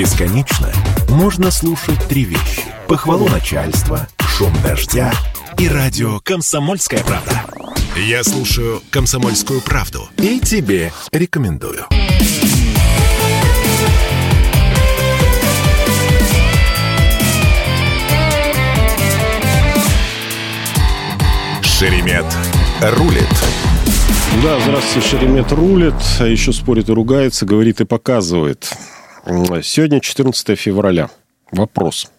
Бесконечно можно слушать три вещи. Похвалу начальства, шум дождя и радио «Комсомольская правда». Я слушаю «Комсомольскую правду» и тебе рекомендую. Шеремет рулит. Да, здравствуйте, Шеремет рулит, а еще спорит и ругается, говорит и показывает. Сегодня 14 февраля. Вопрос.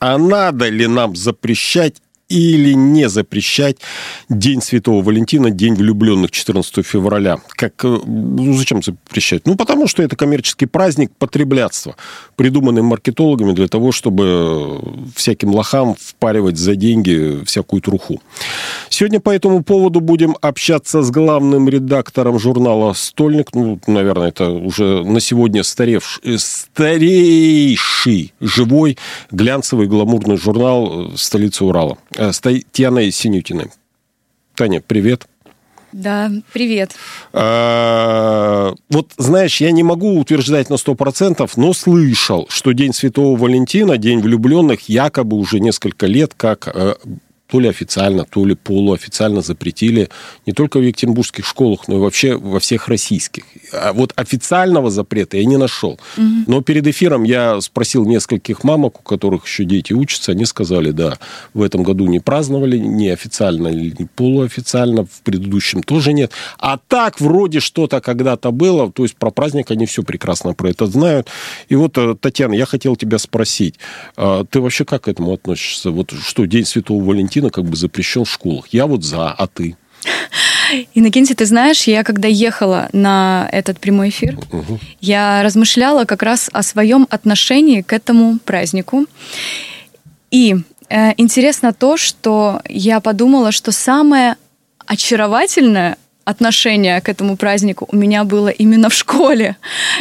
А надо ли нам запрещать или не запрещать День Святого Валентина, День влюбленных 14 февраля. Как, э, ну, зачем запрещать? Ну, потому что это коммерческий праздник потреблятства, придуманный маркетологами для того, чтобы всяким лохам впаривать за деньги всякую труху. Сегодня по этому поводу будем общаться с главным редактором журнала «Стольник». Ну, наверное, это уже на сегодня старевший, э, старейший живой глянцевый гламурный журнал э, столицы Урала. Э, с Татьяной Синютиной. Таня, привет. Да, привет. А, вот, знаешь, я не могу утверждать на 100%, но слышал, что День Святого Валентина, День влюбленных, якобы уже несколько лет как э, то ли официально, то ли полуофициально запретили не только в екатеринбургских школах, но и вообще во всех российских. А вот официального запрета я не нашел. Угу. Но перед эфиром я спросил нескольких мамок, у которых еще дети учатся, они сказали, да, в этом году не праздновали, не официально не полуофициально, в предыдущем тоже нет. А так вроде что-то когда-то было, то есть про праздник они все прекрасно про это знают. И вот, э, Татьяна, я хотел тебя спросить, а ты вообще как к этому относишься? Вот что, День Святого Валентина карантина как бы запрещен в школах. Я вот за, а ты? Иннокентий, ты знаешь, я когда ехала на этот прямой эфир, угу. я размышляла как раз о своем отношении к этому празднику. И э, интересно то, что я подумала, что самое очаровательное отношение к этому празднику у меня было именно в школе,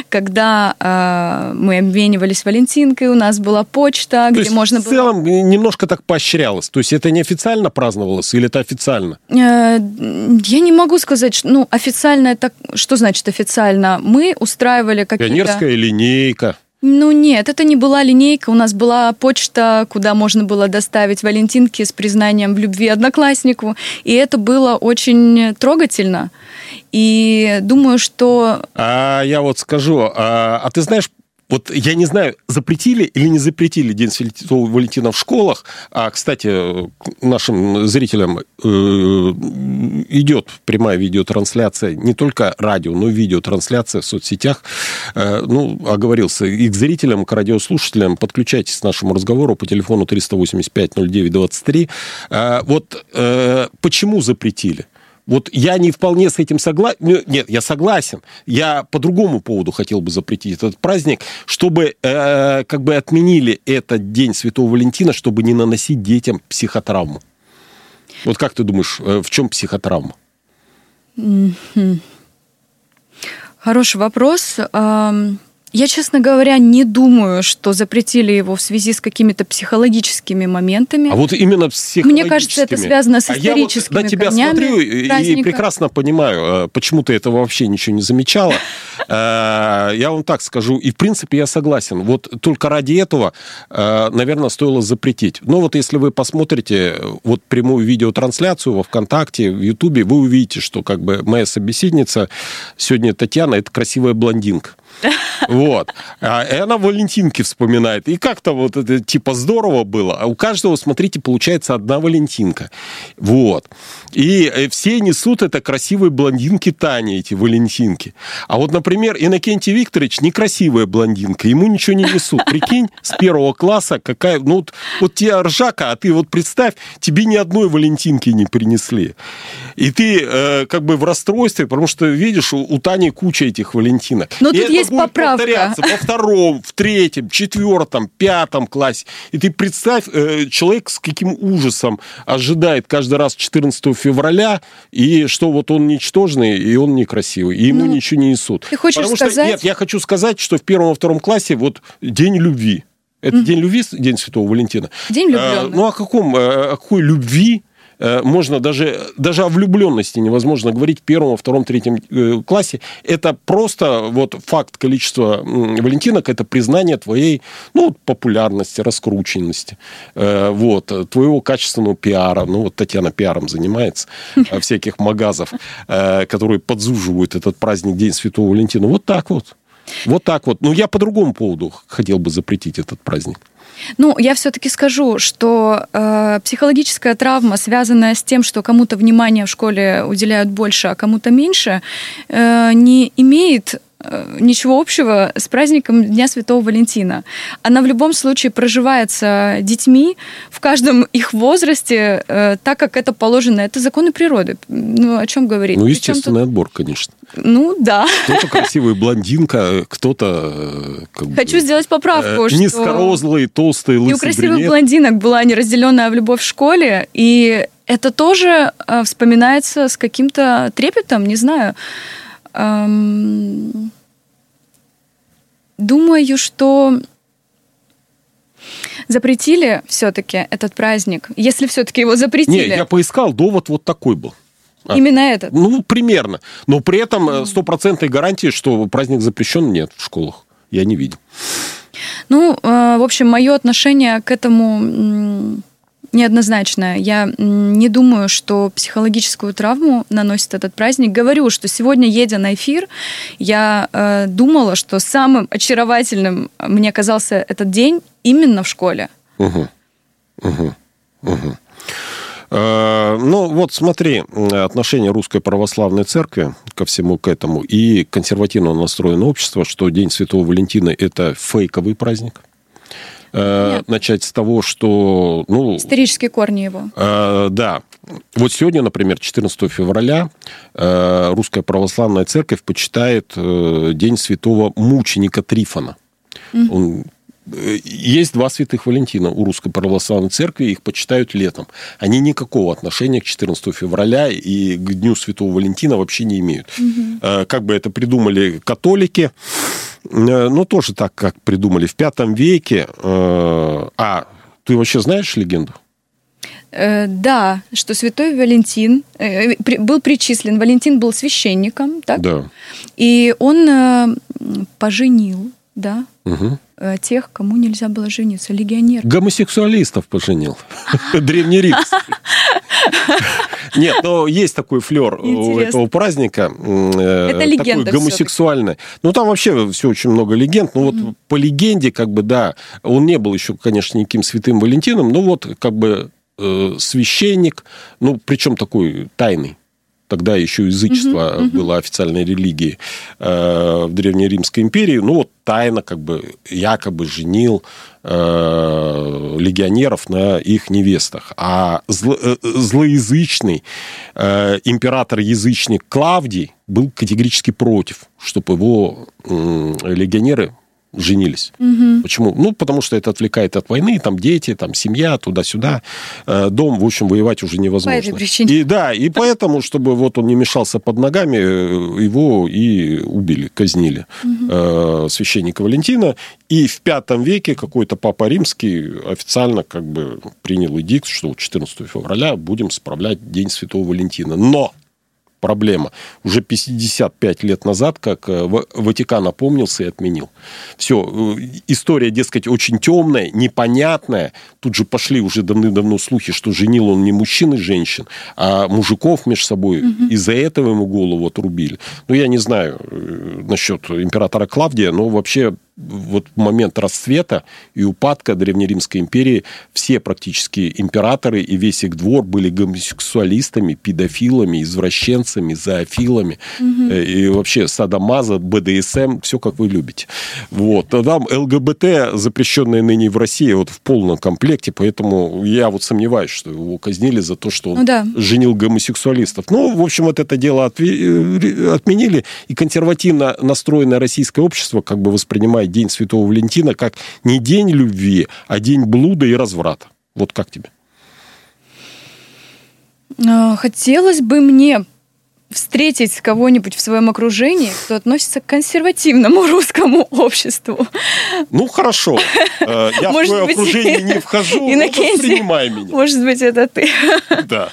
когда э, мы обменивались валентинкой, у нас была почта, то где есть можно было... в целом было... немножко так поощрялось, то есть это не официально праздновалось или это официально? Э, я не могу сказать, что, ну, официально это... Что значит официально? Мы устраивали какие-то... Пионерская линейка. Ну нет, это не была линейка, у нас была почта, куда можно было доставить валентинки с признанием в любви однокласснику, и это было очень трогательно. И думаю, что... А я вот скажу, а, а ты знаешь, вот я не знаю, запретили или не запретили День Святого Валентина в школах. А, кстати, нашим зрителям э, идет прямая видеотрансляция, не только радио, но и видеотрансляция в соцсетях. Э, ну, оговорился. И к зрителям, к радиослушателям подключайтесь к нашему разговору по телефону 385-09-23. Э, вот почему запретили? Вот я не вполне с этим согласен. Ну, нет, я согласен. Я по другому поводу хотел бы запретить этот праздник, чтобы э, как бы отменили этот день Святого Валентина, чтобы не наносить детям психотравму. Вот как ты думаешь, э, в чем психотравма? Хороший вопрос. Я, честно говоря, не думаю, что запретили его в связи с какими-то психологическими моментами. А вот именно психологическими. Мне кажется, это связано с историческими а я вот на тебя смотрю праздника. и прекрасно понимаю, э, почему ты этого вообще ничего не замечала. Э, я вам так скажу, и в принципе я согласен. Вот только ради этого, э, наверное, стоило запретить. Но вот если вы посмотрите вот прямую видеотрансляцию во ВКонтакте, в Ютубе, вы увидите, что как бы моя собеседница сегодня Татьяна, это красивая блондинка. Вот. А, и она Валентинки вспоминает. И как-то вот это типа здорово было. А у каждого, смотрите, получается одна Валентинка. Вот. И э, все несут это красивые блондинки Тани, эти Валентинки. А вот, например, Иннокентий Викторович некрасивая блондинка. Ему ничего не несут. Прикинь, с первого класса какая... Ну, вот, вот тебе ржака, а ты вот представь, тебе ни одной Валентинки не принесли. И ты э, как бы в расстройстве, потому что, видишь, у, у Тани куча этих Валентинок. Но и тут есть поправка. повторяться во втором, в третьем, четвертом, пятом классе. И ты представь, э, человек с каким ужасом ожидает каждый раз 14 февраля, и что вот он ничтожный, и он некрасивый, и ему ну, ничего не несут. Ты хочешь Потому сказать... Что, нет, я хочу сказать, что в первом и втором классе вот день любви. Это mm-hmm. день любви, день Святого Валентина. День влюбленных. А, ну, о каком, о какой любви Э, можно даже, даже о влюбленности невозможно говорить в первом, во втором, третьем э, классе. Это просто вот факт количества валентинок, это признание твоей ну, популярности, раскрученности, э, вот, твоего качественного пиара. Ну, вот Татьяна пиаром занимается, всяких магазов, которые подзуживают этот праздник День Святого Валентина. Вот так вот. Вот так вот. Но я по другому поводу хотел бы запретить этот праздник. Ну, я все-таки скажу, что э, психологическая травма, связанная с тем, что кому-то внимание в школе уделяют больше, а кому-то меньше, э, не имеет ничего общего с праздником Дня Святого Валентина. Она в любом случае проживается детьми в каждом их возрасте, э, так как это положено. Это законы природы. Ну, о чем говорить? Ну, естественный тут... отбор, конечно. Ну, да. Кто-то красивая блондинка, кто-то... Э, как Хочу бы, сделать поправку, э, что... Низкорослый, толстый, лысый И у красивых брюнет. блондинок была неразделенная любовь в школе, и это тоже э, вспоминается с каким-то трепетом, не знаю. Эм, думаю, что запретили все-таки этот праздник, если все-таки его запретили. Не, я поискал, довод вот такой был. А, Именно этот? Ну, примерно. Но при этом э, стопроцентной гарантии, что праздник запрещен, нет в школах. Я не видел. Ну, э, в общем, мое отношение к этому неоднозначная. Я не думаю, что психологическую травму наносит этот праздник. Говорю, что сегодня, едя на эфир, я э, думала, что самым очаровательным мне казался этот день именно в школе. Угу. Угу. Угу. Ну, вот смотри, отношение Русской Православной Церкви ко всему к этому и консервативно настроенное общество, что День Святого Валентина – это фейковый праздник. Э, начать с того, что... Ну, Исторические корни его. Э, да. Вот сегодня, например, 14 февраля, э, Русская Православная Церковь почитает э, День святого мученика Трифона. Mm. Он э, есть два святых Валентина у Русской Православной Церкви, их почитают летом. Они никакого отношения к 14 февраля и к Дню Святого Валентина вообще не имеют. Угу. Как бы это придумали католики, ну, тоже так, как придумали. В пятом веке... Э, а, ты вообще знаешь легенду? Э, да, что святой Валентин был причислен. Валентин был священником, так? Да. И он поженил, да, угу. тех, кому нельзя было жениться, легионер. Гомосексуалистов поженил. Древнеримский. Нет, но есть такой флер у этого праздника. Э, Это легенда Такой гомосексуальный. Ну, там вообще все очень много легенд. Ну, вот по легенде, как бы, да, он не был еще, конечно, никаким святым Валентином, но вот, как бы, э, священник, ну, причем такой тайный тогда еще язычество uh-huh. было официальной религией э, в Древнеримской империи, ну вот тайно как бы якобы женил э, легионеров на их невестах. А зло, э, злоязычный э, император-язычник Клавдий был категорически против, чтобы его э, легионеры женились. Угу. Почему? Ну, потому что это отвлекает от войны, там дети, там семья, туда-сюда. Э, дом, в общем, воевать уже невозможно. По этой причине. И, да, и поэтому, чтобы вот он не мешался под ногами, э, его и убили, казнили угу. священника Валентина. И в пятом веке какой-то папа римский официально как бы принял эдикт, что 14 февраля будем справлять День Святого Валентина. Но проблема. Уже 55 лет назад, как э, Ватикан опомнился и отменил. Все, э, история, дескать, очень темная, непонятная. Тут же пошли уже давным-давно слухи, что женил он не мужчин и женщин, а мужиков между собой. Угу. Из-за этого ему голову отрубили. Ну, я не знаю э, насчет императора Клавдия, но вообще вот момент расцвета и упадка Древнеримской империи все практически императоры и весь их двор были гомосексуалистами, педофилами, извращенцами, зоофилами. Угу. И вообще садомаза, БДСМ, все как вы любите. Вот. А там ЛГБТ, запрещенное ныне в России, вот в полном комплекте, поэтому я вот сомневаюсь, что его казнили за то, что он ну, да. женил гомосексуалистов. Ну, в общем, вот это дело э, отменили, и консервативно настроенное российское общество как бы воспринимает воспринимать День Святого Валентина как не день любви, а день блуда и разврата. Вот как тебе? А, хотелось бы мне встретить кого-нибудь в своем окружении, кто относится к консервативному русскому обществу. Ну, хорошо. Э, я Может в твое быть, окружение не вхожу, но воспринимай меня. Может быть, это ты. Да.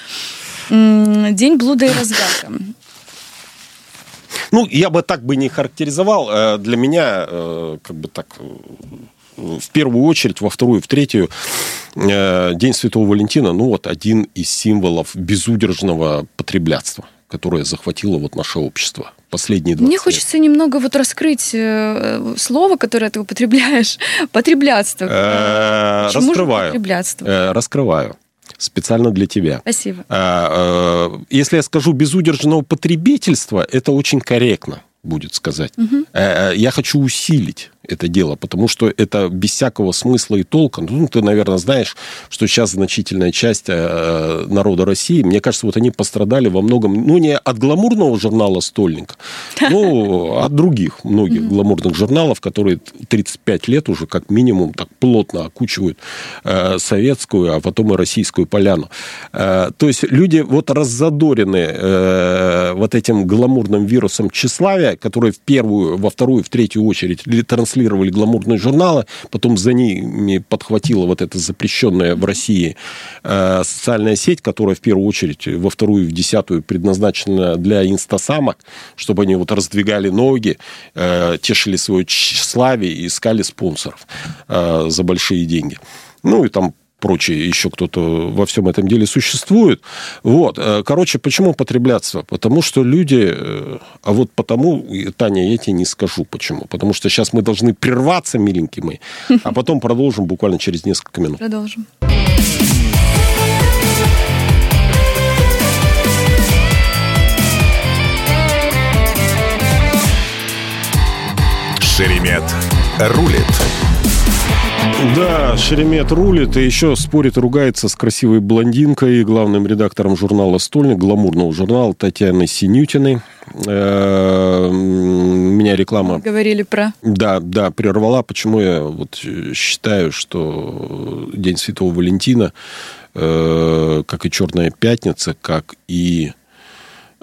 День блуда и разгадка. Ну, я бы так бы не характеризовал. Э, для меня, э, как бы так, в первую очередь, во вторую, в третью, День Святого Валентина, ну, вот один из символов безудержного потреблятства которое захватило вот наше общество последние 20 Мне хочется немного вот раскрыть э, слово, которое ты употребляешь, потреблятство. Э, раскрываю. Э, раскрываю специально для тебя. Спасибо. Если я скажу безудержного потребительства, это очень корректно будет сказать. Угу. Я хочу усилить это дело, потому что это без всякого смысла и толка. Ну, ты, наверное, знаешь, что сейчас значительная часть э, народа России, мне кажется, вот они пострадали во многом, ну, не от гламурного журнала «Стольник», ну, от других многих гламурных журналов, которые 35 лет уже как минимум так плотно окучивают э, советскую, а потом и российскую поляну. Э, то есть люди вот раззадорены вот этим гламурным вирусом тщеславия, который в первую, во вторую, в третью очередь транслировали гламурные журналы, потом за ними подхватила вот эта запрещенная в России э, социальная сеть, которая в первую очередь во вторую, в десятую предназначена для инстасамок, чтобы они вот раздвигали ноги, э, тешили свое тщеславие и искали спонсоров э, за большие деньги. Ну и там прочее, еще кто-то во всем этом деле существует. Вот. Э, короче, почему потребляться? Потому что люди... Э, а вот потому, Таня, я тебе не скажу почему. Потому что сейчас мы должны прерваться, миленькие мои, а потом продолжим буквально через несколько минут. Продолжим. Шеремет рулит. Да, Шеремет рулит и еще спорит и ругается с красивой блондинкой, главным редактором журнала «Стольник», гламурного журнала Татьяной Синютиной. Э, меня реклама... Говорили про... Да, да, прервала. Почему я вот считаю, что День Святого Валентина, э, как и Черная Пятница, как и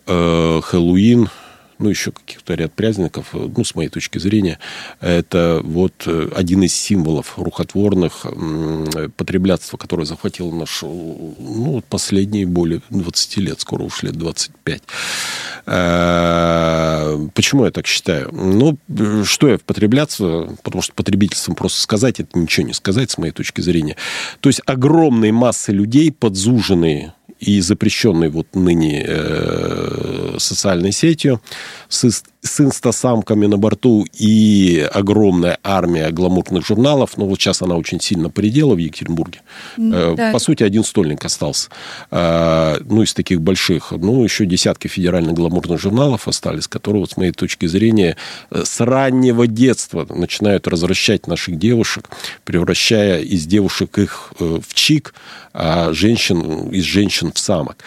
э, Хэллоуин, ну, еще каких-то ряд праздников, ну, с моей точки зрения, это вот э, один из символов рухотворных потреблятства, которое захватило нашу, ну, последние более 20 лет, скоро уж лет 25. Э, почему я так считаю? Ну, что я в потребляться, потому что потребительством просто сказать, это ничего не сказать, с моей точки зрения. То есть огромные массы людей, подзуженные и запрещенной вот ныне э, социальной сетью с, с инстасамками на борту и огромная армия гламурных журналов. Но вот сейчас она очень сильно поредела в Екатеринбурге. Э, да. По сути, один стольник остался. Э, ну, из таких больших. Ну, еще десятки федеральных гламурных журналов остались, которые, вот, с моей точки зрения, э, с раннего детства начинают развращать наших девушек, превращая из девушек их э, в чик, а женщин, из женщин в самок.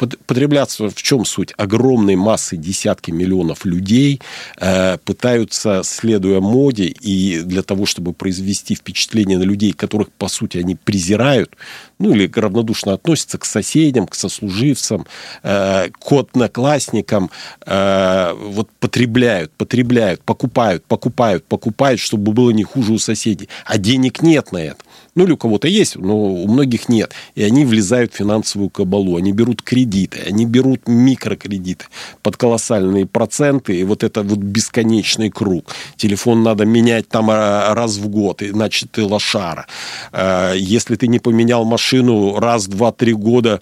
Э, Потребляться в чем суть? Огромной массы, десятки миллионов людей э, пытаются, следуя моде, и для того, чтобы произвести впечатление на людей, которых, по сути, они презирают, ну, или равнодушно относятся к соседям, к сослуживцам, э, к одноклассникам, вот потребляют, потребляют, покупают, покупают, покупают, чтобы было не хуже у соседей. А денег нет на это. Ну, или у кого-то есть, но у многих нет. И они влезают в финансовую кабалу. Они берут кредиты, они берут микрокредиты под колоссальные проценты. И вот это вот бесконечный круг. Телефон надо менять там а, раз в год, иначе ты лошара. А, если ты не поменял машину раз, два, три года...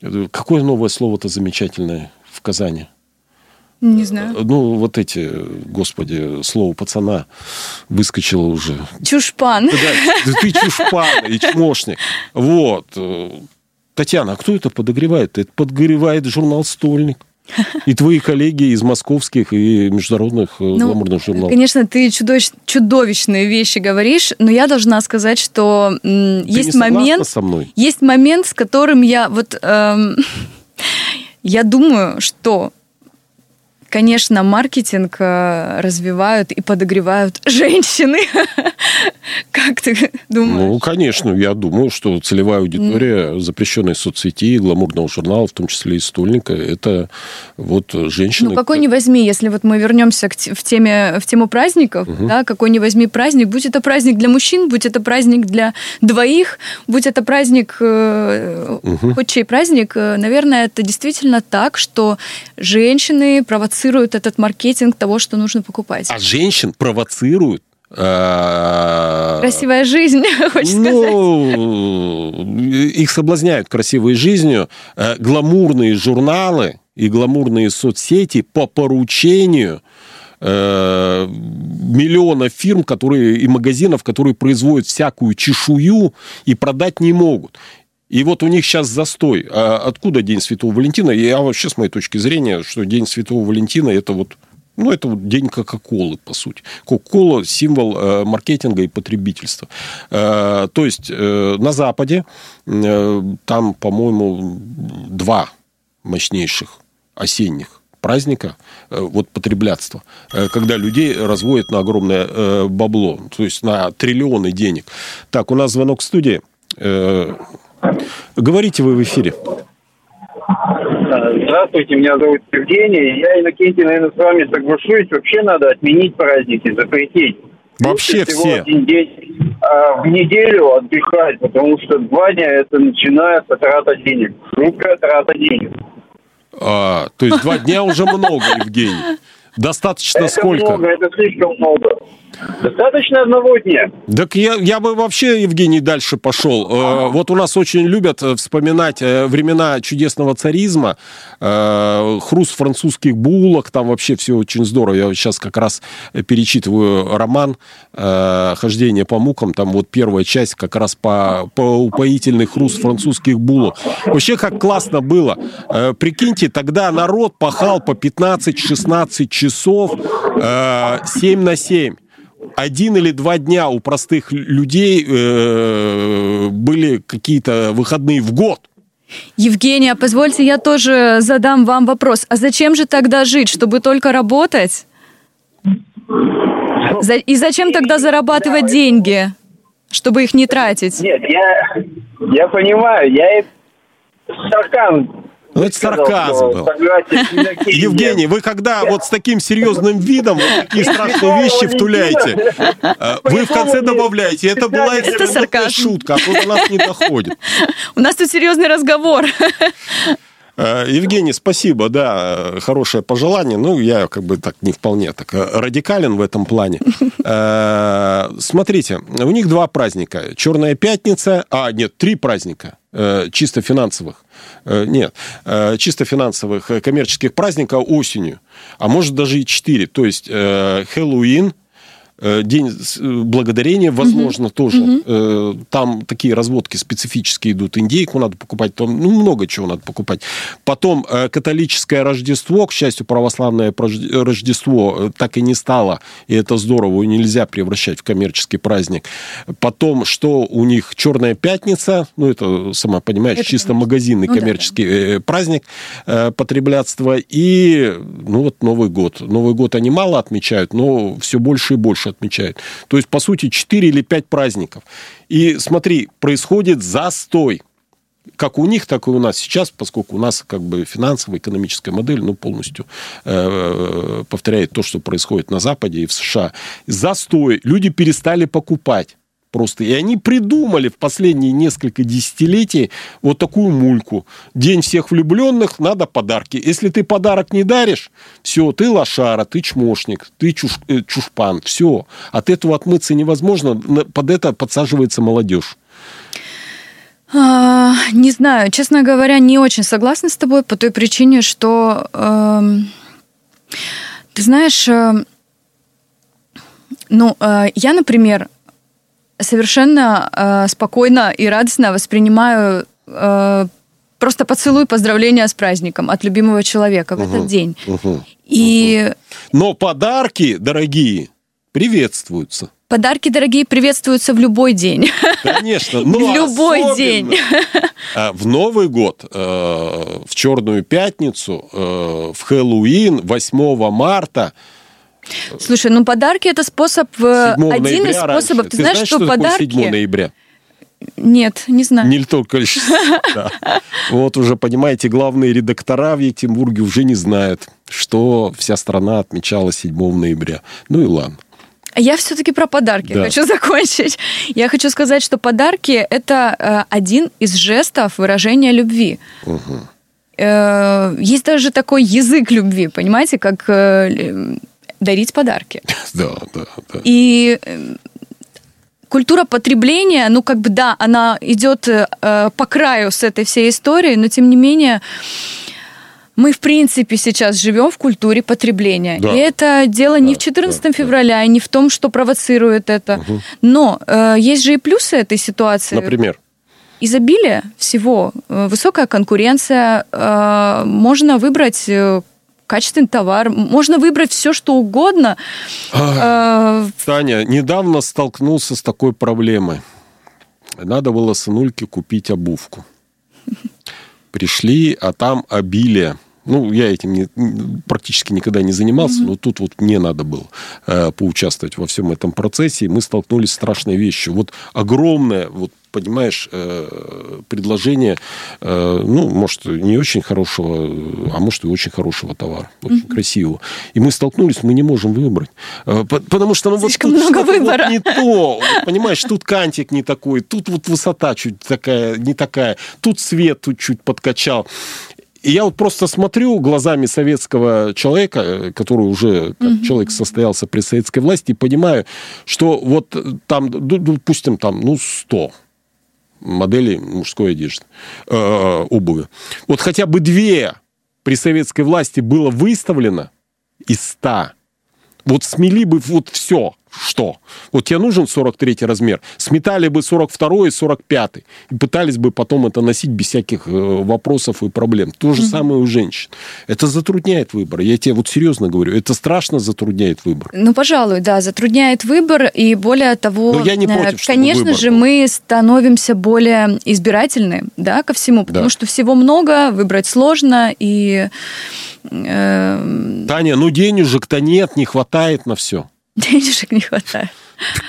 Э, какое новое слово-то замечательное в Казани? Не знаю. Ну, вот эти, господи, слово пацана выскочило уже. Чушпан. Да, ты чушпан и чмошник. Вот. Татьяна, а кто это подогревает? Это подогревает журнал «Стольник». И твои коллеги из московских и международных э, ну, гламурных журналов. Конечно, ты чудовищ, чудовищные вещи говоришь, но я должна сказать, что м, есть момент, со мной? есть момент, с которым я вот эм, я думаю, что Конечно, маркетинг э, развивают и подогревают женщины. Как ты думаешь? Ну, конечно, я думаю, что целевая аудитория запрещенной соцсети, гламурного журнала, в том числе и стольника, это вот женщины... Ну, какой не возьми, если вот мы вернемся в, теме, в тему праздников, угу. да, какой не возьми праздник, будь это праздник для мужчин, будь это праздник для двоих, будь это праздник, угу. хоть чей праздник, э, наверное, это действительно так, что женщины провоцируют этот маркетинг того, что нужно покупать. А женщин провоцируют Э, Красивая жизнь, хочешь ну, сказать? Их соблазняют красивой жизнью. Э, гламурные журналы и гламурные соцсети по поручению э, миллиона фирм которые, и магазинов, которые производят всякую чешую и продать не могут. И вот у них сейчас застой. А откуда День Святого Валентина? Я вообще, с моей точки зрения, что День Святого Валентина – это вот ну, это вот день Кока-Колы, по сути. Кока-Кола – символ э, маркетинга и потребительства. Э, то есть, э, на Западе там, по-моему, два мощнейших осенних праздника вот потреблятства, когда людей разводят на огромное бабло, то есть на триллионы денег. Так, у нас звонок в студии. Говорите вы в эфире. Здравствуйте, меня зовут Евгений. Я, Иннокентий, наверное, с вами соглашусь. Вообще надо отменить праздники, запретить. Вообще все. Один день а, в неделю отдыхать, потому что два дня это начинается трата денег. Жуткая трата денег. А, то есть два дня уже много, Евгений. Достаточно это сколько? Много, это слишком много. Достаточно одного дня. Так я, я бы вообще, Евгений, дальше пошел. Э, вот у нас очень любят э, вспоминать э, времена чудесного царизма, хруст французских булок, там вообще все очень здорово. Я сейчас как раз перечитываю роман «Хождение по мукам», там вот первая часть как раз по, по упоительный хруст французских булок. Вообще как классно было. Прикиньте, тогда народ пахал по 15-16 часов 7 на 7 один или два дня у простых людей э, были какие-то выходные в год. Евгения, позвольте, я тоже задам вам вопрос. А зачем же тогда жить, чтобы только работать? И зачем тогда зарабатывать деньги, чтобы их не тратить? Нет, я, я понимаю, я сарказм ну, это сарказм был. Евгений, вы когда вот с таким серьезным видом вот такие страшные вещи втуляете, э, вы в конце добавляете, это была шутка, а тут у нас не доходит. У нас тут серьезный разговор. Э, Евгений, спасибо, да, хорошее пожелание. Ну, я как бы так не вполне так э, радикален в этом плане. Смотрите, у них два праздника. Черная пятница, а, нет, три праздника чисто финансовых. Э, нет, э, чисто финансовых э, коммерческих праздника осенью, а может даже и четыре. То есть Хэллоуин – Э, день э, благодарения, возможно, угу. тоже. Угу. Там такие разводки специфические идут. Индейку надо покупать, там ну, много чего надо покупать. Потом католическое Рождество, к счастью, православное Рождество так и не стало, и это здорово, нельзя превращать в коммерческий праздник. Потом, что у них Черная пятница, ну, это, сама понимаешь, это чисто магазинный ну, коммерческий да, да. праздник потреблятства, и, ну, вот Новый год. Новый год они мало отмечают, но все больше и больше отмечают. То есть, по сути, 4 или 5 праздников. И смотри, происходит застой как у них, так и у нас сейчас, поскольку у нас как бы финансовая, экономическая модель ну, полностью э, повторяет то, что происходит на Западе и в США. Застой. Люди перестали покупать. Просто. И они придумали в последние несколько десятилетий вот такую мульку. День всех влюбленных, надо подарки. Если ты подарок не даришь, все, ты лошара, ты чмошник, ты чуш, э, чушпан, все. От этого отмыться невозможно, под это подсаживается молодежь. А, не знаю, честно говоря, не очень согласна с тобой по той причине, что э, ты знаешь, э, ну, э, я, например, совершенно э, спокойно и радостно воспринимаю э, просто поцелуй поздравления с праздником от любимого человека в угу, этот день. Угу, и... Но подарки, дорогие, приветствуются. Подарки, дорогие, приветствуются в любой день. Конечно, но в любой день. А, в Новый год, э, в Черную пятницу, э, в Хэллоуин, 8 марта, Слушай, ну подарки это способ, один ноября из способов. Раньше. Ты, Ты знаешь, что, что подарки... 7 ноября? Нет, не знаю. Не только да. Вот уже, понимаете, главные редактора в Екатеринбурге уже не знают, что вся страна отмечала 7 ноября. Ну и ладно. Я все-таки про подарки да. хочу закончить. Я хочу сказать, что подарки это э, один из жестов выражения любви. Угу. Э, есть даже такой язык любви, понимаете, как э, дарить подарки. Да, да, да. И э, культура потребления, ну как бы да, она идет э, по краю с этой всей историей, но тем не менее мы, в принципе, сейчас живем в культуре потребления. Да. И это дело да, не в 14 да, февраля, да. не в том, что провоцирует это. Угу. Но э, есть же и плюсы этой ситуации. Например? Изобилие всего, э, высокая конкуренция, э, можно выбрать качественный товар. Можно выбрать все, что угодно. А, Таня, недавно столкнулся с такой проблемой. Надо было сынульке купить обувку. Пришли, а там обилие ну, я этим не, практически никогда не занимался, mm-hmm. но тут вот мне надо было э, поучаствовать во всем этом процессе, и мы столкнулись с страшной вещью. Вот огромное, вот понимаешь, э, предложение, э, ну, может, не очень хорошего, а может, и очень хорошего товара, очень mm-hmm. красивого. И мы столкнулись, мы не можем выбрать. Э, потому что, ну, Слишком вот тут много выбора. Вот не то. Понимаешь, тут кантик не такой, тут вот высота чуть такая, не такая, тут свет тут чуть подкачал. И я вот просто смотрю глазами советского человека, который уже как угу. человек состоялся при советской власти, и понимаю, что вот там, допустим, там, ну, 100 моделей мужской одежды, э, обуви. Вот хотя бы две при советской власти было выставлено из 100. Вот смели бы вот все что? Вот тебе нужен 43 размер, сметали бы 42 и 45 и пытались бы потом это носить без всяких э, вопросов и проблем. То же mm-hmm. самое у женщин. Это затрудняет выбор. Я тебе вот серьезно говорю, это страшно затрудняет выбор. Ну, пожалуй, да, затрудняет выбор, и более того, Но я не против, конечно же, был. мы становимся более избирательны, да, ко всему, потому да. что всего много, выбрать сложно, и... Э... Таня, ну денежек-то нет, не хватает на все. Денежек не хватает.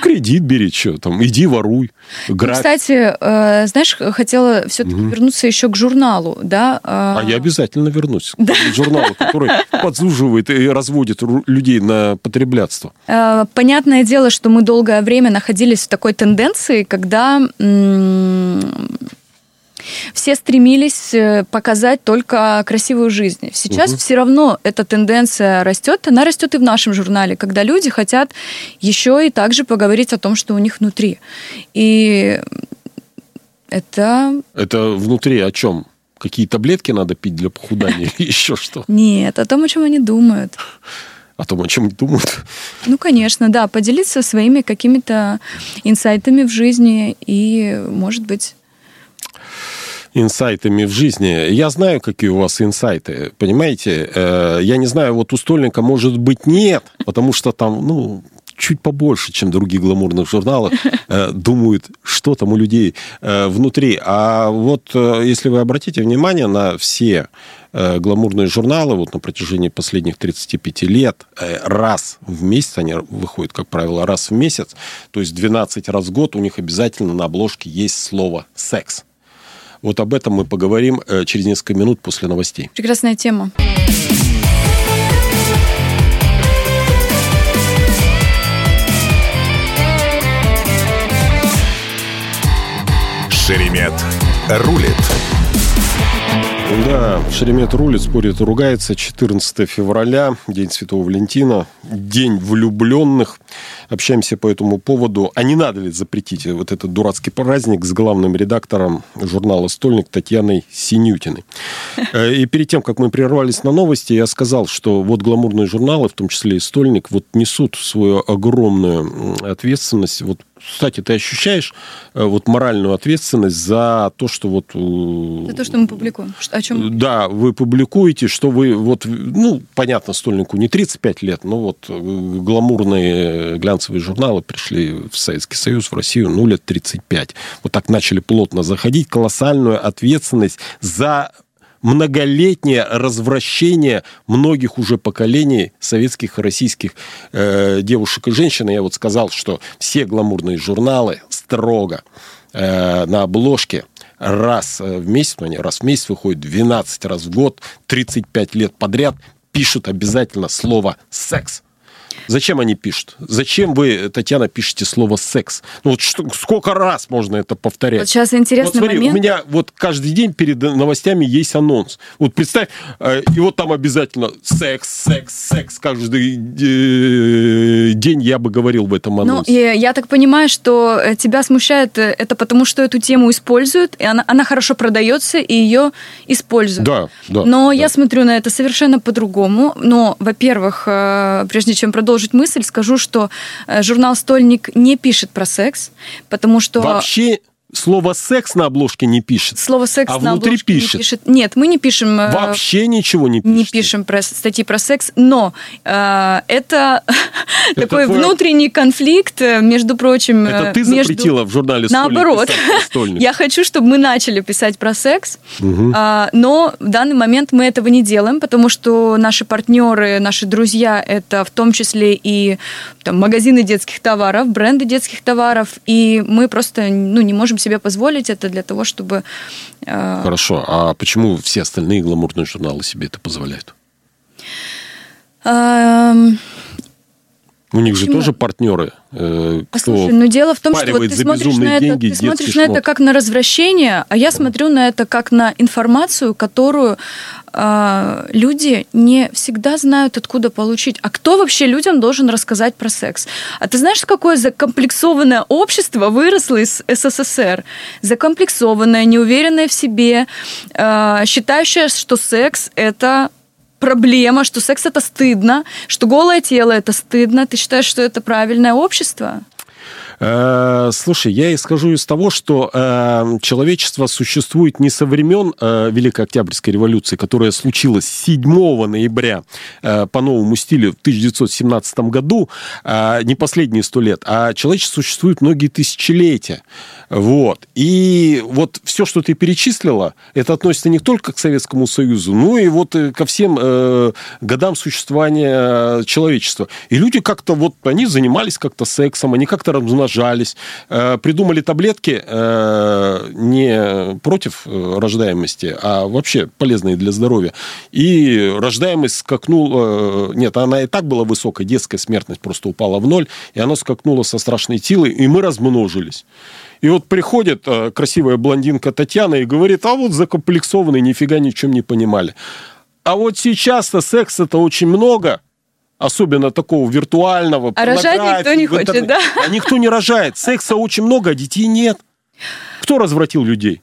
Кредит бери, что там, иди воруй. Грабь. Ну, кстати, э, знаешь, хотела все-таки угу. вернуться еще к журналу, да? А, а я обязательно вернусь да. к журналу, который подзуживает и разводит людей на потреблятство. Э, понятное дело, что мы долгое время находились в такой тенденции, когда все стремились э, показать только красивую жизнь. Сейчас угу. все равно эта тенденция растет, она растет и в нашем журнале, когда люди хотят еще и также поговорить о том, что у них внутри. И это... Это внутри о чем? Какие таблетки надо пить для похудания или еще что? Нет, о том, о чем они думают о том, о чем они думают. Ну, конечно, да, поделиться своими какими-то инсайтами в жизни и, может быть, инсайтами в жизни. Я знаю, какие у вас инсайты, понимаете? Э, я не знаю, вот у Стольника, может быть, нет, потому что там, ну, чуть побольше, чем другие гламурных журналах, э, думают, что там у людей э, внутри. А вот если вы обратите внимание на все гламурные журналы вот на протяжении последних 35 лет, раз в месяц, они выходят, как правило, раз в месяц, то есть 12 раз в год у них обязательно на обложке есть слово «секс». Вот об этом мы поговорим э, через несколько минут после новостей. Прекрасная тема. Шеремет рулит. Да, Шеремет рулит, спорит ругается. 14 февраля, День Святого Валентина, День влюбленных. Общаемся по этому поводу. А не надо ли запретить вот этот дурацкий праздник с главным редактором журнала «Стольник» Татьяной Синютиной. Э, и перед тем, как мы прервались на новости, я сказал, что вот гламурные журналы, в том числе и «Стольник», вот несут свою огромную ответственность вот кстати, ты ощущаешь э, вот моральную ответственность за то, что вот... Э, за то, что мы публикуем. О чем? Да, вы публикуете, что вы вот, ну, понятно, стольнику не 35 лет, но вот э, гламурные глянцевые журналы пришли в Советский Союз, в Россию, ну, лет 35. Вот так начали плотно заходить. Колоссальную ответственность за многолетнее развращение многих уже поколений советских и российских э, девушек и женщин. Я вот сказал, что все гламурные журналы строго э, на обложке раз в месяц, ну, они раз в месяц выходят, 12 раз в год, 35 лет подряд, пишут обязательно слово «секс». Зачем они пишут? Зачем вы, Татьяна, пишете слово «секс»? Ну вот что, сколько раз можно это повторять? Вот сейчас интересный вот смотри, момент. у меня вот каждый день перед новостями есть анонс. Вот представь, э, и вот там обязательно секс, секс, секс. Каждый э, день я бы говорил в этом ну, анонсе. Ну, и я так понимаю, что э, тебя смущает это потому, что эту тему используют, и она, она хорошо продается, и ее используют. Да, да. Но да. я смотрю на это совершенно по-другому. Но, во-первых, прежде чем продолжить продолжить мысль, скажу, что э, журнал «Стольник» не пишет про секс, потому что... Вообще Слово секс на обложке не пишет. Слово секс а на внутри обложке пишет. не пишет. Нет, мы не пишем. Э, Вообще ничего не пишем. Не пишем про статьи про секс, но э, это, это такой твой... внутренний конфликт, э, между прочим. Это ты между... запретила в журнале Наоборот. Я хочу, чтобы мы начали писать про секс, угу. э, но в данный момент мы этого не делаем, потому что наши партнеры, наши друзья, это в том числе и там, магазины детских товаров, бренды детских товаров, и мы просто ну, не можем себе позволить это для того, чтобы... Э... Хорошо, а почему все остальные гламурные журналы себе это позволяют? Эм... У них Почему? же тоже партнеры. Э, кто Послушай, но дело в том, что вот ты смотришь на это, деньги, ты смотришь на это как на развращение, а я смотрю на это как на информацию, которую э, люди не всегда знают, откуда получить. А кто вообще людям должен рассказать про секс? А ты знаешь, какое закомплексованное общество выросло из СССР? Закомплексованное, неуверенное в себе, э, считающее, что секс это проблема, что секс это стыдно, что голое тело это стыдно. Ты считаешь, что это правильное общество? Э, слушай, я исхожу из того, что э, человечество существует не со времен э, Великой Октябрьской революции, которая случилась 7 ноября по новому стилю в 1917 году, не последние сто лет, а человечество существует многие тысячелетия. Вот. И вот все, что ты перечислила, это относится не только к Советскому Союзу, но и вот ко всем годам существования человечества. И люди как-то вот, они занимались как-то сексом, они как-то размножались, э, придумали таблетки э, не против э, рождаемости, а вообще полезные для здоровья. И рождаемость скакнула... Нет, она и так была высокая, детская смертность просто упала в ноль, и она скакнула со страшной силой, и мы размножились. И вот приходит красивая блондинка Татьяна и говорит, а вот закомплексованные нифига ни в чем не понимали. А вот сейчас-то секса-то очень много, особенно такого виртуального. А рожать никто не хочет, да? А никто не рожает. Секса очень много, а детей нет. Кто развратил людей?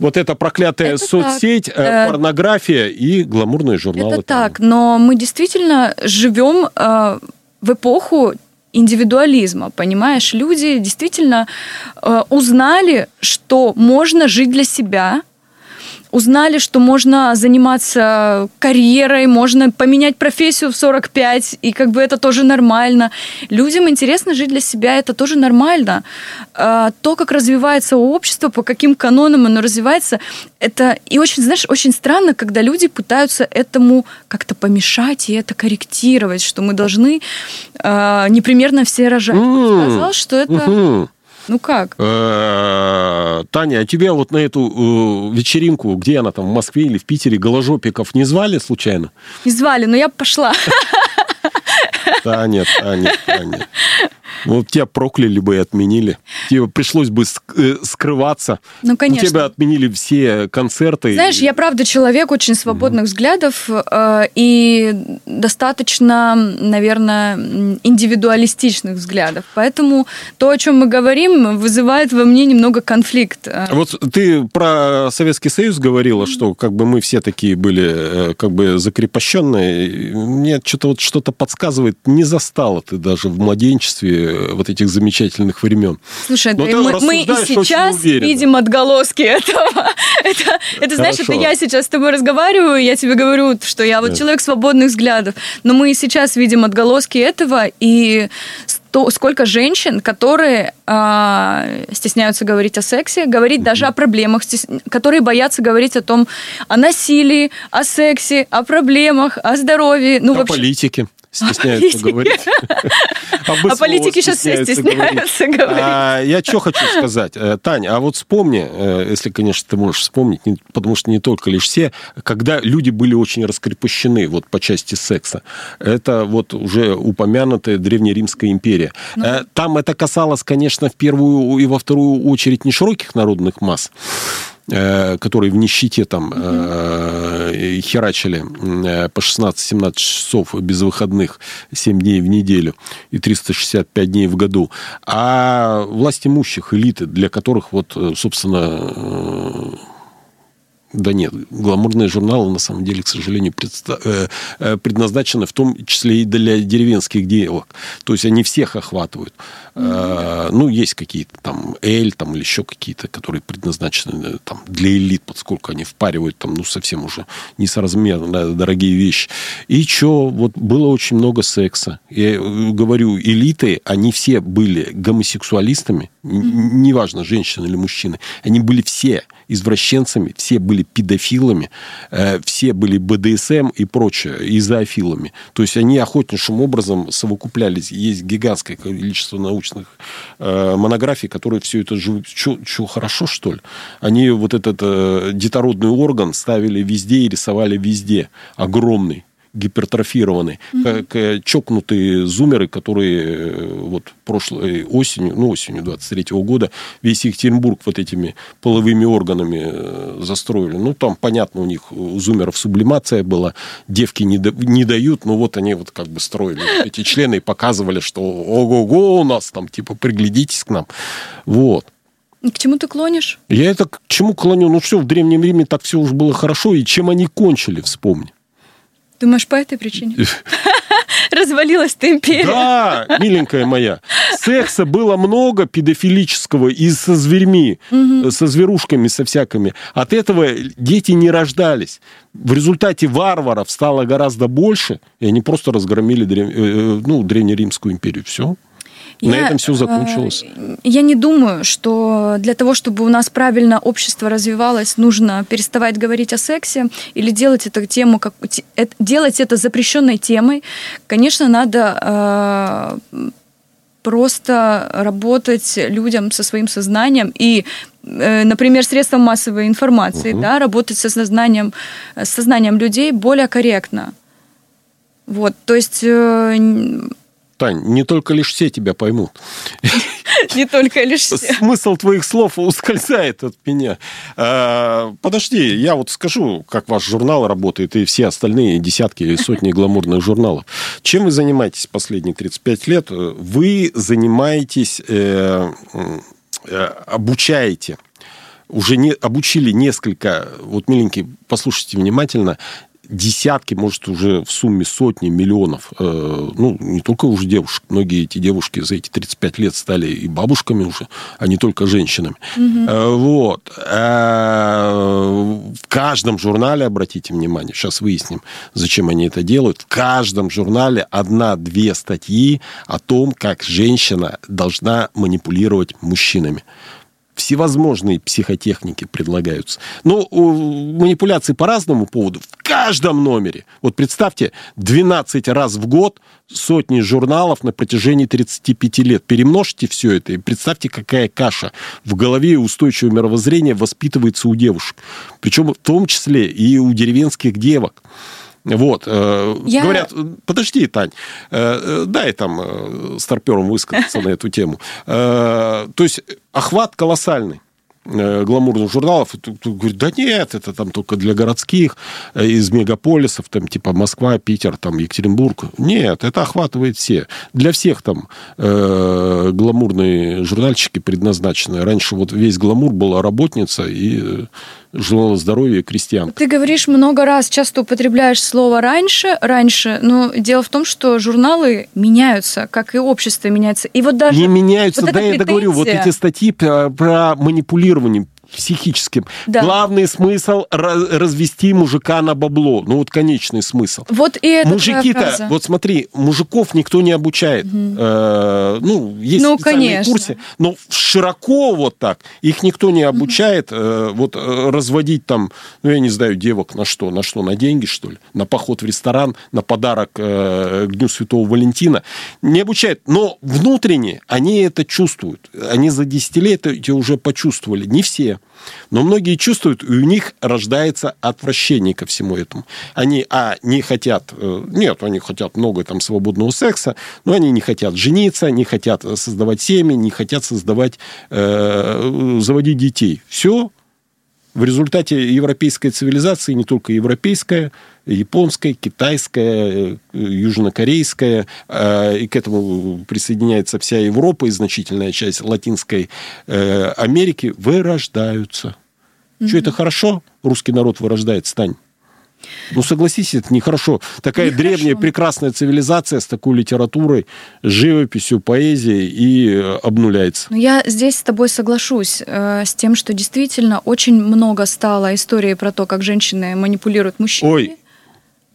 Вот эта проклятая это соцсеть, так. Э, порнография и гламурные журналы. Это так, но мы действительно живем э, в эпоху индивидуализма, понимаешь? Люди действительно э, узнали, что можно жить для себя, узнали, что можно заниматься карьерой, можно поменять профессию в 45, и как бы это тоже нормально. Людям интересно жить для себя, это тоже нормально. А, то, как развивается общество, по каким канонам оно развивается, это и очень, знаешь, очень странно, когда люди пытаются этому как-то помешать и это корректировать, что мы должны э, непримерно все рожать. Mm. Сказал, что это... Mm-hmm. Ну как? Э, Таня, а тебя вот на эту э, вечеринку, где она там, в Москве или в Питере, голожопиков не звали случайно? Не звали, но я пошла. Таня, Таня, Таня. Вот тебя прокляли бы и отменили. Тебе пришлось бы э, скрываться. Ну, конечно. У тебя отменили все концерты. Знаешь, я правда человек очень свободных mm взглядов э, и достаточно, наверное, индивидуалистичных взглядов. Поэтому то, о чем мы говорим, вызывает во мне немного конфликт. Вот ты про Советский Союз говорила, что как бы мы все такие были э, как бы закрепощенные. Мне что-то вот что-то подсказывает, не застала ты даже в младенчестве вот этих замечательных времен. Слушай, Но мы, мы и сейчас видим отголоски этого. это, это знаешь, это я сейчас с тобой разговариваю, я тебе говорю, что я вот да. человек свободных взглядов, но мы и сейчас видим отголоски этого, и то, сколько женщин, которые э, стесняются говорить о сексе, говорить mm-hmm. даже о проблемах, стес... которые боятся говорить о том, о насилии, о сексе, о проблемах, о здоровье. Ну, о вообще... политике стесняются говорить. О политике сейчас все стесняются говорить. А, я что хочу сказать. Э, Таня, а вот вспомни, э, если, конечно, ты можешь вспомнить, потому что не только лишь все, когда люди были очень раскрепощены вот по части секса. Это вот уже упомянутая Древнеримская империя. Ну. Э, там это касалось, конечно, в первую и во вторую очередь не широких народных масс, которые в нищете там э, херачили э, по 16-17 часов без выходных 7 дней в неделю и 365 дней в году, а власть имущих, элиты, для которых вот, собственно, да нет, гламурные журналы на самом деле, к сожалению, э, э, предназначены в том числе и для деревенских девок. То есть они всех охватывают. Mm-hmm. Ну, есть какие-то там Эль там, или еще какие-то, которые предназначены там, для элит, поскольку они впаривают там, ну, совсем уже несоразмерно дорогие вещи. И что, вот было очень много секса. Я говорю, элиты, они все были гомосексуалистами, mm-hmm. неважно, женщины или мужчины, они были все извращенцами, все были педофилами, э, все были БДСМ и прочее, и. То есть они охотнейшим образом совокуплялись. Есть гигантское количество научных э, монографий, которые все это живут. Что, хорошо, что ли? Они вот этот э, детородный орган ставили везде и рисовали везде. Огромный гипертрофированный, mm-hmm. как чокнутые зумеры, которые э, вот прошлой осенью, ну, осенью 23 года весь Екатеринбург вот этими половыми органами э, застроили. Ну, там, понятно, у них у зумеров сублимация была, девки не, да, не дают, но вот они вот как бы строили вот эти члены и показывали, что ого-го у нас там, типа, приглядитесь к нам. Вот. К чему ты клонишь? Я это к чему клоню? Ну, все, в Древнем Риме так все уж было хорошо, и чем они кончили, вспомни. Думаешь, по этой причине? Развалилась ты империя. Да, миленькая моя. Секса было много педофилического и со зверьми, со зверушками, со всякими. От этого дети не рождались. В результате варваров стало гораздо больше, и они просто разгромили древ... Э, э, ну, Древнеримскую империю. Все. На я, этом все закончилось. Э, я не думаю, что для того, чтобы у нас правильно общество развивалось, нужно переставать говорить о сексе или делать эту тему как делать это запрещенной темой. Конечно, надо э, просто работать людям со своим сознанием и э, например, средством массовой информации, угу. да, работать со сознанием, с сознанием людей более корректно. Вот, то есть Тань, не только лишь все тебя поймут. Не только лишь все. Смысл твоих слов ускользает от меня. А, подожди, я вот скажу, как ваш журнал работает и все остальные десятки или сотни гламурных журналов. Чем вы занимаетесь последние 35 лет? Вы занимаетесь, э, э, обучаете уже не, обучили несколько, вот, миленькие, послушайте внимательно, десятки, может, уже в сумме сотни миллионов, э, ну, не только уже девушек, многие эти девушки за эти 35 лет стали и бабушками уже, а не только женщинами. Угу. Вот. Э, в каждом журнале, обратите внимание, сейчас выясним, зачем они это делают, в каждом журнале одна-две статьи о том, как женщина должна манипулировать мужчинами всевозможные психотехники предлагаются. Но манипуляции по разному поводу в каждом номере. Вот представьте, 12 раз в год сотни журналов на протяжении 35 лет. Перемножьте все это и представьте, какая каша в голове и устойчивое мировоззрение воспитывается у девушек. Причем в том числе и у деревенских девок. Вот. Э, Я... Говорят, подожди, Тань, э, э, дай там старперам высказаться на эту тему. То есть охват колоссальный гламурных журналов, говорит, да нет, это там только для городских, из мегаполисов, там типа Москва, Питер, там Екатеринбург. Нет, это охватывает все. Для всех там э, гламурные журнальчики предназначены. Раньше вот весь гламур была работница и журнала здоровья крестьян. Ты говоришь много раз, часто употребляешь слово раньше, раньше, но дело в том, что журналы меняются, как и общество меняется. И вот даже не меняются, вот да, я договорю, вот эти статьи про манипулирование психическим. Да. Главный смысл развести мужика на бабло. Ну вот конечный смысл. Вот и это Мужики-то, вот смотри, мужиков никто не обучает. Угу. Э, ну, есть ну, специальные конечно. курсы, но широко вот так их никто не обучает. Угу. Э, вот э, разводить там, ну я не знаю, девок на что? На что? На деньги, что ли? На поход в ресторан, на подарок э, к Дню Святого Валентина. Не обучает. Но внутренне они это чувствуют. Они за десятилетия уже почувствовали. Не все. Но многие чувствуют, и у них рождается отвращение ко всему этому. Они, а, не хотят, э, нет, они хотят много там свободного секса, но они не хотят жениться, не хотят создавать семьи, не хотят создавать, э, заводить детей. Все, в результате европейской цивилизации, не только европейская, японская, китайская, южнокорейская, э, и к этому присоединяется вся Европа и значительная часть Латинской э, Америки, вырождаются. Mm-hmm. Что это хорошо? Русский народ вырождается, Тань. Ну, согласись, это нехорошо. Такая не древняя, прекрасная цивилизация с такой литературой, живописью, поэзией и э, обнуляется. Ну, я здесь с тобой соглашусь э, с тем, что действительно очень много стало истории про то, как женщины манипулируют мужчинами. Ой,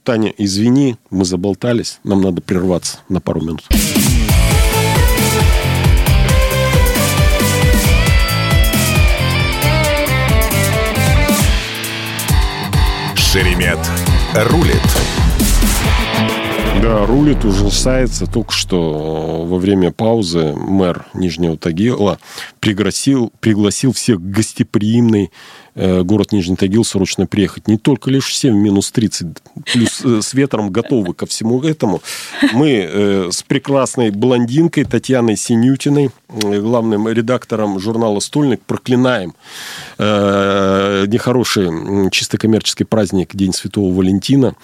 Таня, извини, мы заболтались, нам надо прерваться на пару минут. Шеремет рулит. Да, рулит, ужасается. Только что во время паузы мэр Нижнего Тагила пригласил, пригласил всех гостеприимный Э, город Нижний Тагил срочно приехать. Не только лишь 7 минус 30, плюс э, с ветром готовы ко всему этому. Мы э, с прекрасной блондинкой Татьяной Синютиной, главным редактором журнала «Стольник», проклинаем нехороший чисто коммерческий праздник День Святого Валентина,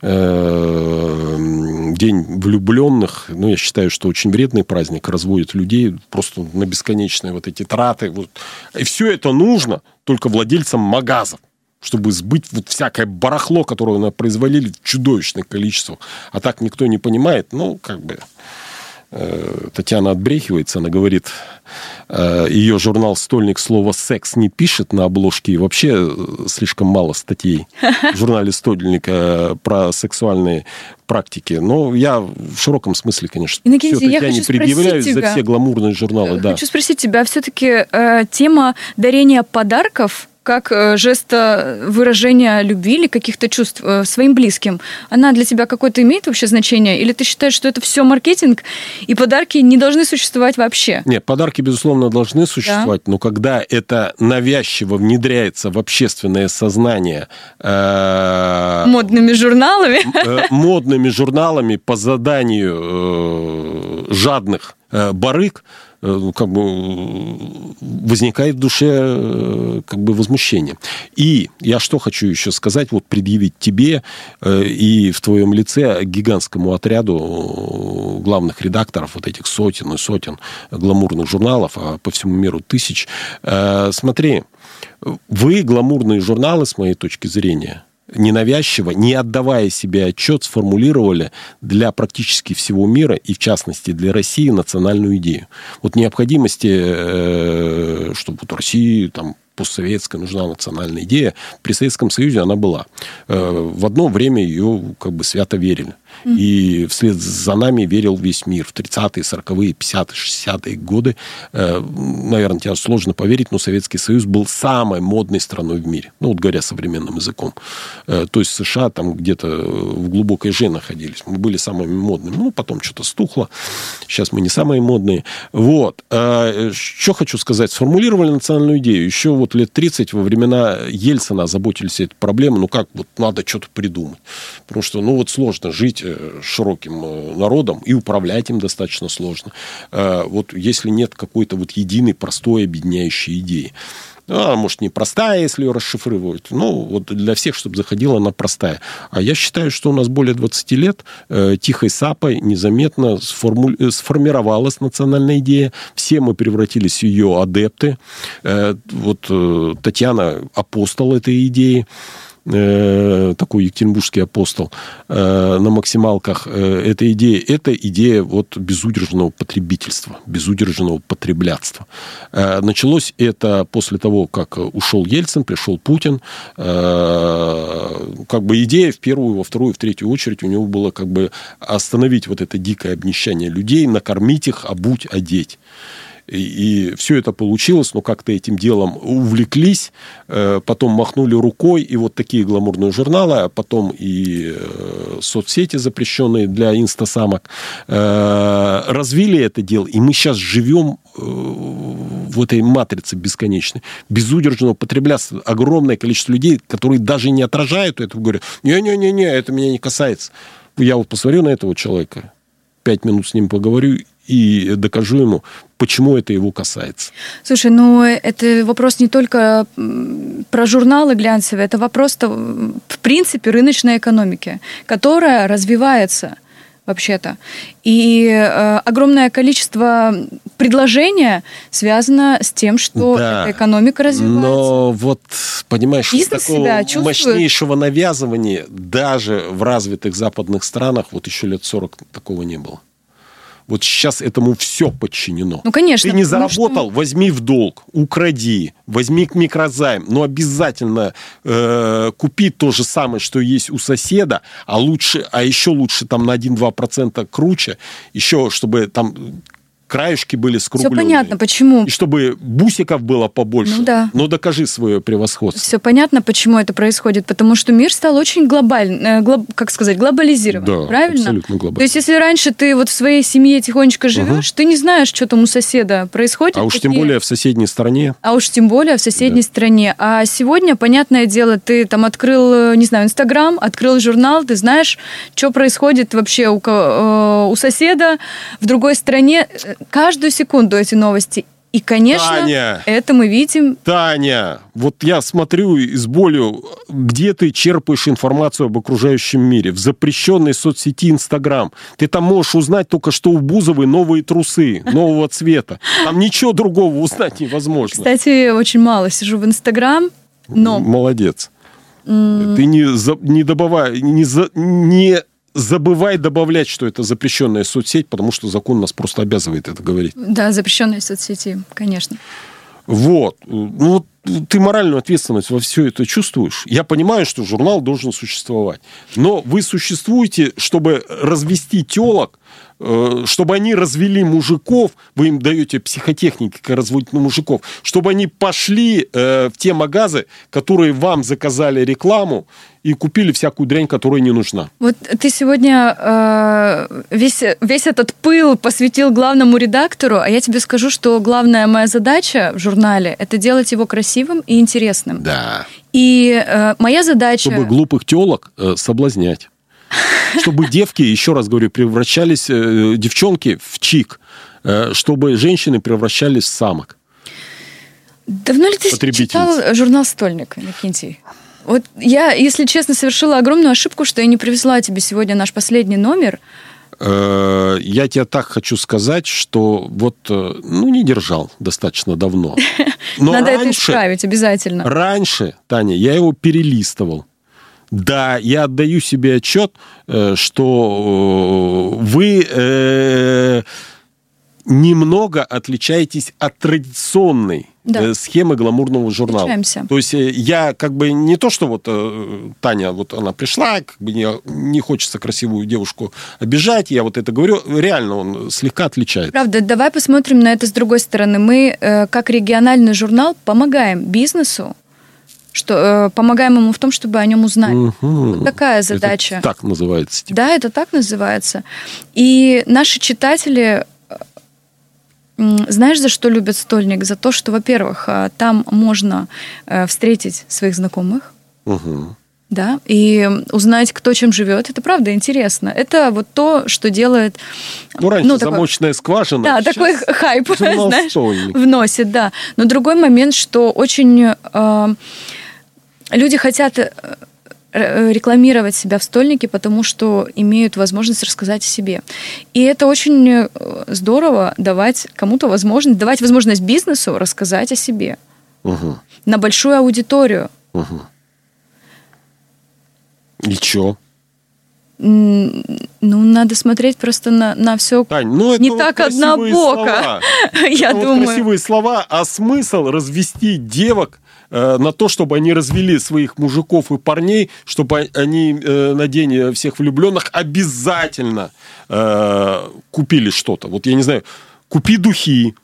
День влюбленных. Ну, я считаю, что очень вредный праздник, разводит людей просто на бесконечные вот эти траты. Вот. И все это нужно только владельцам магазов чтобы сбыть вот всякое барахло, которое производили в чудовищных количествах. А так никто не понимает. Ну, как бы... Э, Татьяна отбрехивается, она говорит, э, ее журнал «Стольник» слово «секс» не пишет на обложке, и вообще э, слишком мало статей в журнале «Стольник» про сексуальные практики. Но я в широком смысле, конечно, Иннокентий, я хочу предъявляю тебя, за все гламурные журналы. Да. Хочу спросить тебя, все-таки э, тема дарения подарков как э, жест выражения любви или каких-то чувств э, своим близким, она для тебя какое-то имеет вообще значение? Или ты считаешь, что это все маркетинг, и подарки не должны существовать вообще? Нет, подарки, безусловно, должны существовать, да. но когда это навязчиво внедряется в общественное сознание... Э, модными журналами? Модными журналами по заданию жадных барыг, Э, как бы возникает в душе э, как бы возмущение. И я что хочу еще сказать, вот предъявить тебе э, и в твоем лице гигантскому отряду главных редакторов вот этих сотен и сотен гламурных журналов, а по всему миру тысяч. Смотри, вы гламурные журналы, с моей точки зрения, ненавязчиво, не отдавая себе отчет, сформулировали для практически всего мира, и в частности для России, национальную идею. Вот необходимости, э, чтобы вот России там постсоветская, нужна национальная идея. При Советском Союзе она была. Э, в одно время ее как бы свято верили. И вслед за нами верил весь мир. В 30-е, 40-е, 50-е, 60-е годы, э, наверное, тебе сложно поверить, но Советский Союз был самой модной страной в мире. Ну, вот говоря современным языком. Э, то есть США там где-то в глубокой же находились. Мы были самыми модными. Ну, потом что-то стухло. Сейчас мы не самые модные. Вот. Э, что хочу сказать. Сформулировали национальную идею. Еще вот лет 30 во времена Ельцина озаботились этой проблемой. Ну, как вот надо что-то придумать. Потому что, ну, вот сложно жить Э, широким э, народом, и управлять им достаточно сложно. Э, вот если нет какой-то вот единой, простой, объединяющей идеи. Ну, она, может, не простая, если ее расшифровывать. Ну, вот для всех, чтобы заходила, она простая. А я считаю, что у нас более 20 лет э, тихой сапой незаметно сформу... сформировалась национальная идея. Все мы превратились в ее адепты. Э, вот э, Татьяна апостол этой идеи. Э, такой екатеринбургский апостол, э, на максималках э, эта идея, это идея вот безудержного потребительства, безудержного потреблятства. Началось это после того, как ушел Ельцин, пришел Путин, как бы идея в первую, во вторую, в третью очередь у него было как бы остановить вот это дикое обнищание людей, накормить их, обуть, одеть. И, все это получилось, но как-то этим делом увлеклись, э, потом махнули рукой, и вот такие гламурные журналы, а потом и э, соцсети, запрещенные для инстасамок, э, развили это дело, и мы сейчас живем в этой матрице бесконечной, безудержного потреблятся огромное количество людей, которые даже не отражают это, говорят, не-не-не, это меня не касается. Я вот посмотрю на этого человека, пять минут с ним поговорю, и докажу ему, почему это его касается. Слушай, ну это вопрос не только про журналы глянцевые, это вопрос, в принципе, рыночной экономики, которая развивается вообще-то. И э, огромное количество предложения связано с тем, что да, эта экономика развивается. Но вот, понимаешь, Бизнес такого себя мощнейшего навязывания даже в развитых западных странах вот еще лет 40 такого не было. Вот сейчас этому все подчинено. Ну, конечно. Ты не заработал, что... возьми в долг, укради, возьми микрозайм, но обязательно э, купи то же самое, что есть у соседа, а лучше, а еще лучше там на 1-2% круче, еще чтобы там краешки были скругленные. Все понятно, почему. И чтобы бусиков было побольше. Ну да. Но докажи свое превосходство. Все понятно, почему это происходит. Потому что мир стал очень глобальным, э, глоб, как сказать, глобализирован. Да, правильно? абсолютно глобально. То есть, если раньше ты вот в своей семье тихонечко живешь, угу. ты не знаешь, что там у соседа происходит. А уж какие... тем более в соседней стране. А уж тем более в соседней да. стране. А сегодня, понятное дело, ты там открыл, э, не знаю, Инстаграм, открыл журнал, ты знаешь, что происходит вообще у, э, у соседа в другой стране каждую секунду эти новости. И, конечно, Таня, это мы видим. Таня, вот я смотрю и с болью, где ты черпаешь информацию об окружающем мире? В запрещенной соцсети Инстаграм. Ты там можешь узнать только, что у Бузовой новые трусы нового цвета. Там ничего другого узнать невозможно. Кстати, очень мало сижу в Инстаграм, но... Молодец. Ты не, не добавай, не, за, не забывай добавлять, что это запрещенная соцсеть, потому что закон нас просто обязывает это говорить. Да, запрещенные соцсети, конечно. Вот. Ну, ты моральную ответственность во все это чувствуешь. Я понимаю, что журнал должен существовать. Но вы существуете, чтобы развести телок, чтобы они развели мужиков, вы им даете психотехники, как разводить мужиков, чтобы они пошли э, в те магазы, которые вам заказали рекламу, и купили всякую дрянь, которая не нужна. Вот ты сегодня э, весь, весь этот пыл посвятил главному редактору, а я тебе скажу, что главная моя задача в журнале – это делать его красивым и интересным. Да. И э, моя задача… Чтобы глупых телок э, соблазнять чтобы девки, еще раз говорю, превращались, э, девчонки в чик, э, чтобы женщины превращались в самок. Давно ли ты читал журнал «Стольник», Иннокентий? Вот я, если честно, совершила огромную ошибку, что я не привезла тебе сегодня наш последний номер. Э, я тебе так хочу сказать, что вот, ну, не держал достаточно давно. Но Надо раньше, это исправить обязательно. Раньше, Таня, я его перелистывал. Да, я отдаю себе отчет, э, что э, вы э, немного отличаетесь от традиционной да. схемы гламурного журнала. Отличаемся. То есть я как бы не то, что вот Таня, вот она пришла, как бы не, не хочется красивую девушку обижать, я вот это говорю, реально он слегка отличается. Правда, давай посмотрим на это с другой стороны. Мы, как региональный журнал, помогаем бизнесу что э, помогаем ему в том, чтобы о нем узнать. Угу. Вот такая задача. Это так называется. Типа. Да, это так называется. И наши читатели знаешь, за что любят стольник? За то, что, во-первых, э, там можно э, встретить своих знакомых. Угу. Да, и узнать, кто чем живет, это правда интересно. Это вот то, что делает... Ну, раньше ну, такой, замочная скважина. Да, такой хайп, знаешь, вносит, да. Но другой момент, что очень... Э, люди хотят э, э, рекламировать себя в стольнике, потому что имеют возможность рассказать о себе. И это очень э, здорово давать кому-то возможность, давать возможность бизнесу рассказать о себе угу. на большую аудиторию. Угу. И чё? Ну, надо смотреть просто на, на все Тань, ну, это не вот так однобоко, я это думаю. Вот красивые слова, а смысл развести девок э, на то, чтобы они развели своих мужиков и парней, чтобы они э, на день всех влюбленных обязательно э, купили что-то. Вот я не знаю, купи духи,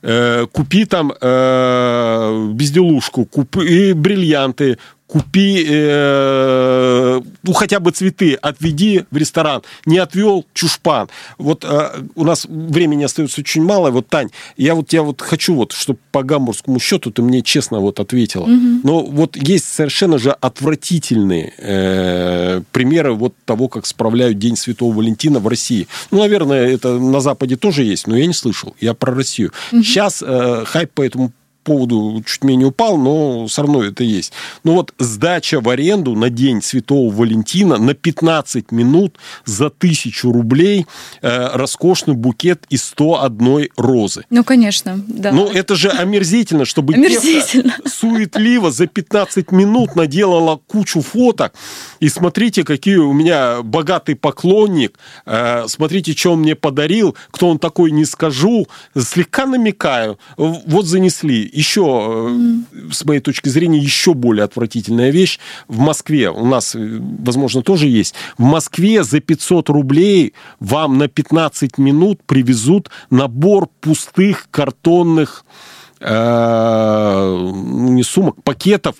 э, купи там э, безделушку, купи бриллианты, купи, э, ну, хотя бы цветы, отведи в ресторан. Не отвел, чушпан. Вот э, у нас времени остается очень мало. Вот, Тань, я вот, я вот хочу, вот, чтобы по гамбургскому счету ты мне честно вот ответила. Угу. Но вот есть совершенно же отвратительные э, примеры вот того, как справляют День Святого Валентина в России. Ну, наверное, это на Западе тоже есть, но я не слышал. Я про Россию. Угу. Сейчас э, хайп по этому поводу чуть менее упал, но все равно это есть. Ну вот сдача в аренду на день Святого Валентина на 15 минут за тысячу рублей э, роскошный букет из 101 розы. Ну, конечно, да. Ну, это же омерзительно, чтобы омерзительно. суетливо за 15 минут наделала кучу фоток. И смотрите, какие у меня богатый поклонник. Э, смотрите, что он мне подарил. Кто он такой, не скажу. Слегка намекаю. Вот занесли еще, mm. с моей точки зрения, еще более отвратительная вещь. В Москве, у нас, э, возможно, тоже есть, в Москве за 500 рублей вам на 15 минут привезут набор пустых картонных Э, не сумок, пакетов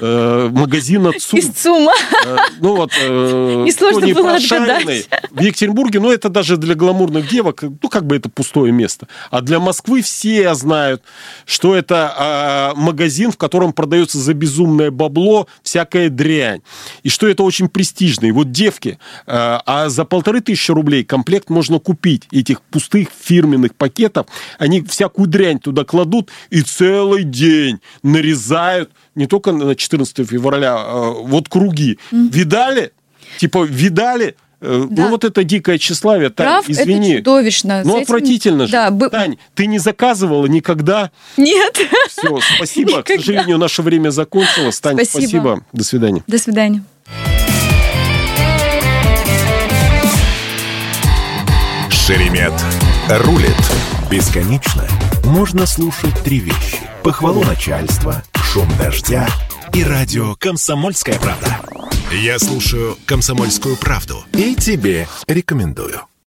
э, магазина ЦУМ. Из ЦУМа. Э, ну вот, Несложно было отгадать. В Екатеринбурге, ну это даже для гламурных девок, ну как бы это пустое место. А для Москвы все знают, что это магазин, в котором продается за безумное бабло всякая дрянь. И что это очень престижно. И вот девки, а за полторы тысячи рублей комплект можно купить этих пустых фирменных пакетов. Они всякую дрянь туда кладут, и целый день нарезают не только на 14 февраля, а вот круги. Mm. Видали? Типа, видали? Э, ну, да. Ну, вот это дикое тщеславие, Тань, Прав, извини. это чудовищно. Ну, этим... отвратительно же. Да, б... Тань, ты не заказывала никогда? Нет. Все, спасибо. Никогда. К сожалению, наше время закончилось. Тань, спасибо. спасибо. До свидания. До свидания. Шеремет рулит. Бесконечно можно слушать три вещи. Похвалу начальства, шум дождя и радио «Комсомольская правда». Я слушаю «Комсомольскую правду» и тебе рекомендую.